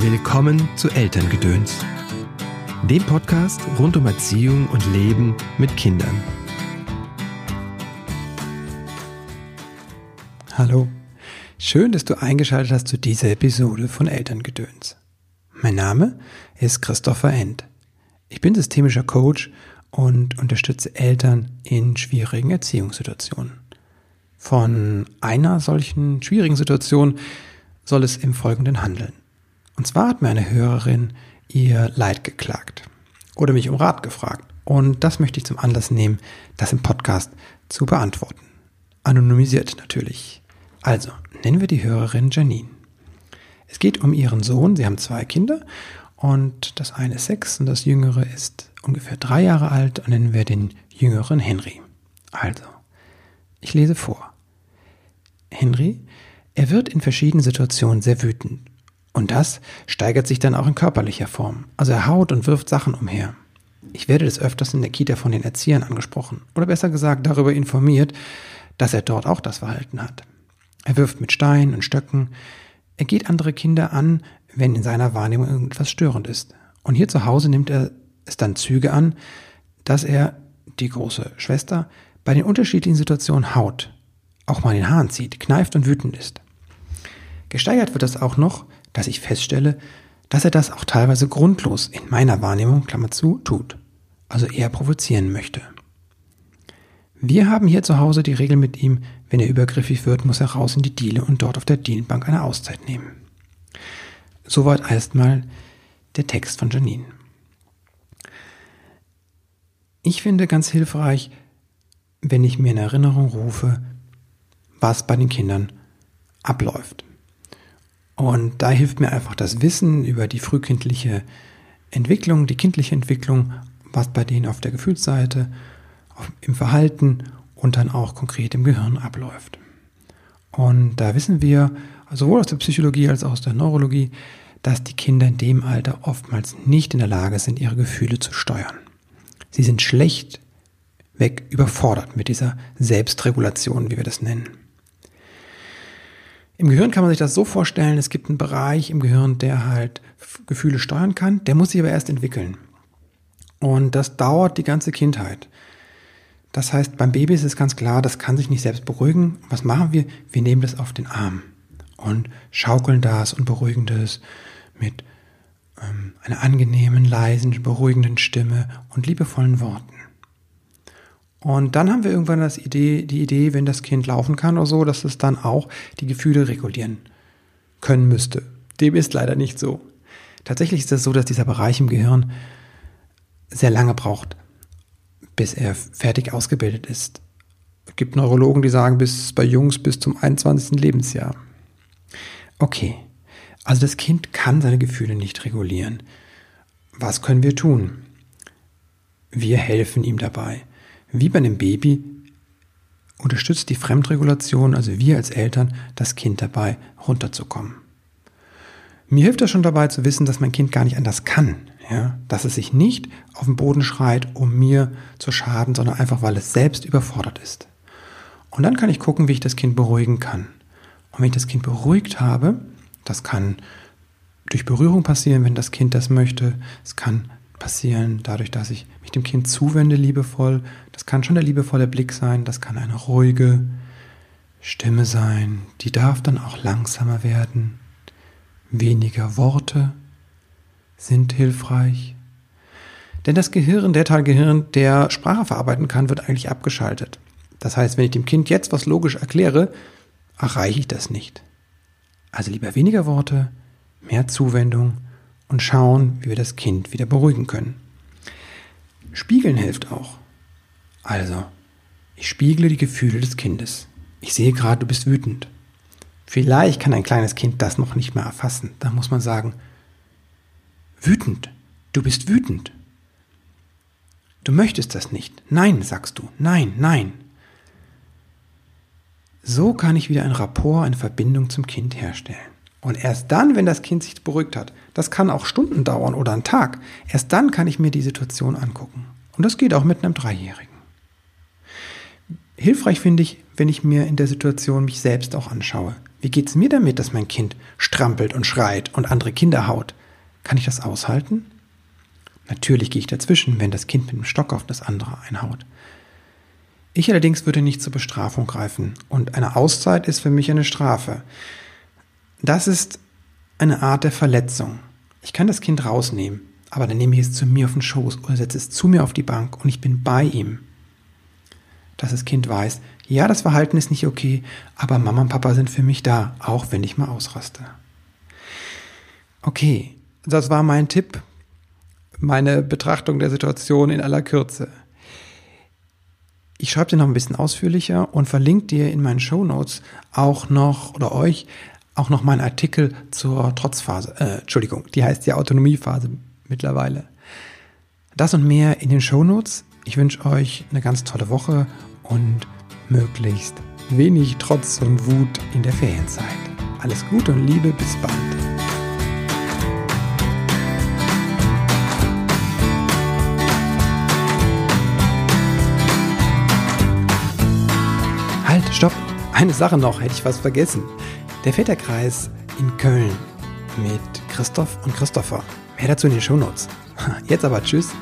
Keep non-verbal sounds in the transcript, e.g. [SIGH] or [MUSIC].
Willkommen zu Elterngedöns, dem Podcast rund um Erziehung und Leben mit Kindern. Hallo, schön, dass du eingeschaltet hast zu dieser Episode von Elterngedöns. Mein Name ist Christopher End. Ich bin systemischer Coach und unterstütze Eltern in schwierigen Erziehungssituationen. Von einer solchen schwierigen Situation soll es im Folgenden handeln. Und zwar hat mir eine Hörerin ihr Leid geklagt oder mich um Rat gefragt. Und das möchte ich zum Anlass nehmen, das im Podcast zu beantworten. Anonymisiert natürlich. Also, nennen wir die Hörerin Janine. Es geht um ihren Sohn. Sie haben zwei Kinder und das eine ist sechs und das jüngere ist ungefähr drei Jahre alt und nennen wir den jüngeren Henry. Also, ich lese vor. Henry, er wird in verschiedenen Situationen sehr wütend und das steigert sich dann auch in körperlicher Form. Also er haut und wirft Sachen umher. Ich werde des Öfters in der Kita von den Erziehern angesprochen oder besser gesagt darüber informiert, dass er dort auch das Verhalten hat. Er wirft mit Steinen und Stöcken. Er geht andere Kinder an, wenn in seiner Wahrnehmung irgendetwas störend ist. Und hier zu Hause nimmt er es dann Züge an, dass er, die große Schwester, bei den unterschiedlichen Situationen haut, auch mal den Haaren zieht, kneift und wütend ist. Gesteigert wird das auch noch, dass ich feststelle, dass er das auch teilweise grundlos in meiner Wahrnehmung, Klammer zu, tut. Also eher provozieren möchte. Wir haben hier zu Hause die Regel mit ihm, wenn er übergriffig wird, muss er raus in die Diele und dort auf der Dielenbank eine Auszeit nehmen. Soweit erstmal der Text von Janine. Ich finde ganz hilfreich, wenn ich mir in Erinnerung rufe, was bei den Kindern abläuft. Und da hilft mir einfach das Wissen über die frühkindliche Entwicklung, die kindliche Entwicklung, was bei denen auf der Gefühlsseite, im Verhalten und dann auch konkret im Gehirn abläuft. Und da wissen wir, sowohl aus der Psychologie als auch aus der Neurologie, dass die Kinder in dem Alter oftmals nicht in der Lage sind, ihre Gefühle zu steuern. Sie sind schlecht weg überfordert mit dieser Selbstregulation, wie wir das nennen. Im Gehirn kann man sich das so vorstellen, es gibt einen Bereich im Gehirn, der halt Gefühle steuern kann, der muss sich aber erst entwickeln. Und das dauert die ganze Kindheit. Das heißt, beim Baby ist es ganz klar, das kann sich nicht selbst beruhigen. Was machen wir? Wir nehmen das auf den Arm und schaukeln das und beruhigen das mit ähm, einer angenehmen, leisen, beruhigenden Stimme und liebevollen Worten. Und dann haben wir irgendwann das Idee, die Idee, wenn das Kind laufen kann oder so, dass es dann auch die Gefühle regulieren können müsste. Dem ist leider nicht so. Tatsächlich ist es das so, dass dieser Bereich im Gehirn sehr lange braucht, bis er fertig ausgebildet ist. Es gibt Neurologen, die sagen, bis bei Jungs bis zum 21. Lebensjahr. Okay, also das Kind kann seine Gefühle nicht regulieren. Was können wir tun? Wir helfen ihm dabei. Wie bei einem Baby unterstützt die Fremdregulation, also wir als Eltern, das Kind dabei runterzukommen. Mir hilft das schon dabei zu wissen, dass mein Kind gar nicht anders kann, ja, dass es sich nicht auf den Boden schreit, um mir zu schaden, sondern einfach, weil es selbst überfordert ist. Und dann kann ich gucken, wie ich das Kind beruhigen kann. Und wenn ich das Kind beruhigt habe, das kann durch Berührung passieren, wenn das Kind das möchte, es kann passieren, dadurch, dass ich mich dem Kind zuwende, liebevoll. Das kann schon der liebevolle Blick sein, das kann eine ruhige Stimme sein, die darf dann auch langsamer werden. Weniger Worte sind hilfreich. Denn das Gehirn, der Teil Gehirn, der Sprache verarbeiten kann, wird eigentlich abgeschaltet. Das heißt, wenn ich dem Kind jetzt was logisch erkläre, erreiche ich das nicht. Also lieber weniger Worte, mehr Zuwendung und schauen, wie wir das Kind wieder beruhigen können. Spiegeln hilft auch. Also, ich spiegle die Gefühle des Kindes. Ich sehe gerade, du bist wütend. Vielleicht kann ein kleines Kind das noch nicht mehr erfassen. Da muss man sagen, wütend, du bist wütend. Du möchtest das nicht. Nein, sagst du. Nein, nein. So kann ich wieder ein Rapport, eine Verbindung zum Kind herstellen. Und erst dann, wenn das Kind sich beruhigt hat, das kann auch Stunden dauern oder einen Tag, erst dann kann ich mir die Situation angucken. Und das geht auch mit einem Dreijährigen. Hilfreich finde ich, wenn ich mir in der Situation mich selbst auch anschaue. Wie geht's mir damit, dass mein Kind strampelt und schreit und andere Kinder haut? Kann ich das aushalten? Natürlich gehe ich dazwischen, wenn das Kind mit dem Stock auf das andere einhaut. Ich allerdings würde nicht zur Bestrafung greifen und eine Auszeit ist für mich eine Strafe. Das ist eine Art der Verletzung. Ich kann das Kind rausnehmen, aber dann nehme ich es zu mir auf den Schoß oder setze es zu mir auf die Bank und ich bin bei ihm. Dass das Kind weiß, ja, das Verhalten ist nicht okay, aber Mama und Papa sind für mich da, auch wenn ich mal ausraste. Okay, das war mein Tipp, meine Betrachtung der Situation in aller Kürze. Ich schreibe dir noch ein bisschen ausführlicher und verlinke dir in meinen Show Notes auch noch oder euch auch noch meinen Artikel zur Trotzphase. Äh, Entschuldigung, die heißt ja Autonomiephase mittlerweile. Das und mehr in den Show Notes. Ich wünsche euch eine ganz tolle Woche und möglichst wenig Trotz und Wut in der Ferienzeit. Alles Gute und Liebe, bis bald. Halt, stopp! Eine Sache noch, hätte ich was vergessen. Der Väterkreis in Köln mit Christoph und Christopher. Mehr dazu in den Shownotes. [LAUGHS] Jetzt aber tschüss